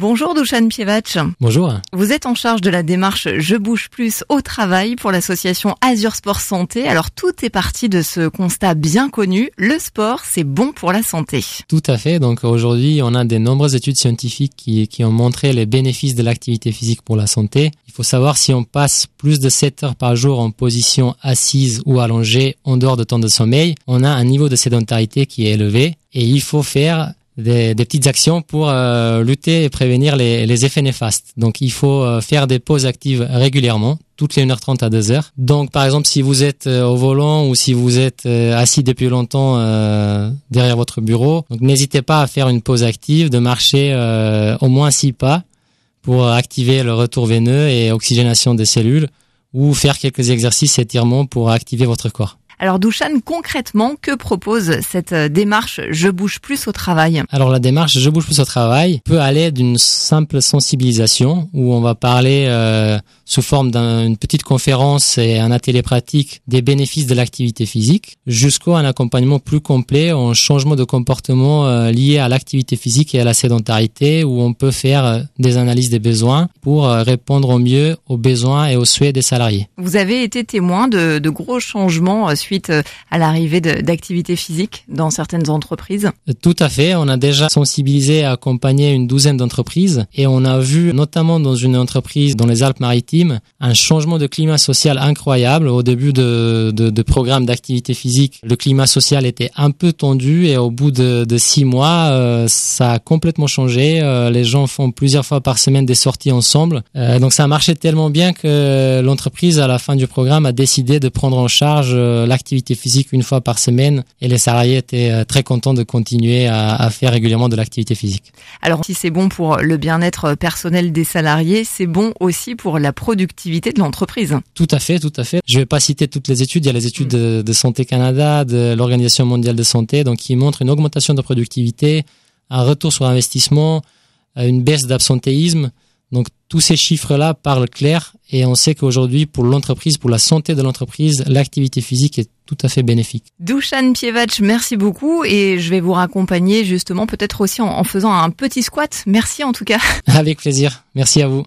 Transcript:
Bonjour Douchan Pievach. Bonjour. Vous êtes en charge de la démarche Je bouge plus au travail pour l'association Azure Sport Santé. Alors tout est parti de ce constat bien connu, le sport c'est bon pour la santé. Tout à fait. Donc aujourd'hui on a de nombreuses études scientifiques qui, qui ont montré les bénéfices de l'activité physique pour la santé. Il faut savoir si on passe plus de 7 heures par jour en position assise ou allongée en dehors de temps de sommeil, on a un niveau de sédentarité qui est élevé et il faut faire des, petites actions pour euh, lutter et prévenir les, effets néfastes. Donc il faut euh, faire des pauses actives régulièrement, toutes les 1h30 à 2h. Donc par exemple si vous êtes euh, au volant ou si vous êtes assis depuis longtemps derrière votre bureau, n'hésitez pas à faire une pause active, de marcher au moins 6 pas pour activer le retour veineux et oxygénation des cellules ou faire quelques exercices étirements pour activer votre corps. Alors Douchan, concrètement, que propose cette euh, démarche Je bouge plus au travail Alors la démarche Je bouge plus au travail peut aller d'une simple sensibilisation où on va parler euh, sous forme d'une petite conférence et un atelier pratique des bénéfices de l'activité physique jusqu'au un accompagnement plus complet en changement de comportement euh, lié à l'activité physique et à la sédentarité où on peut faire des analyses des besoins pour répondre au mieux aux besoins et aux souhaits des salariés. Vous avez été témoin de, de gros changements suite euh, à l'arrivée d'activités physiques dans certaines entreprises Tout à fait. On a déjà sensibilisé et accompagné une douzaine d'entreprises et on a vu notamment dans une entreprise dans les Alpes-Maritimes un changement de climat social incroyable. Au début de, de, de programme d'activité physique, le climat social était un peu tendu et au bout de, six mois, euh, ça a complètement changé. Euh, les gens font plusieurs fois par semaine des sorties ensemble. donc ça a marché tellement bien que l'entreprise, à la fin du programme, a décidé de prendre en charge la activité physique une fois par semaine et les salariés étaient euh, très contents de continuer à, faire régulièrement de l'activité physique. Alors si c'est bon pour le bien-être personnel des salariés, c'est bon aussi pour la productivité de l'entreprise. Tout à fait, tout à fait. Je vais pas citer toutes les études, il y a les études de, de Santé Canada, de l'Organisation mondiale de santé, donc qui montrent une augmentation de productivité, un retour sur investissement, euh, une baisse d'absentéisme. Donc tous ces chiffres-là parlent clair et on sait qu'aujourd'hui, pour l'entreprise, pour la santé de l'entreprise, l'activité physique est tout à fait bénéfique. Douchan Pievach, merci beaucoup et je vais vous raccompagner justement peut-être aussi en faisant un petit squat. Merci en tout cas. Avec plaisir. Merci à vous.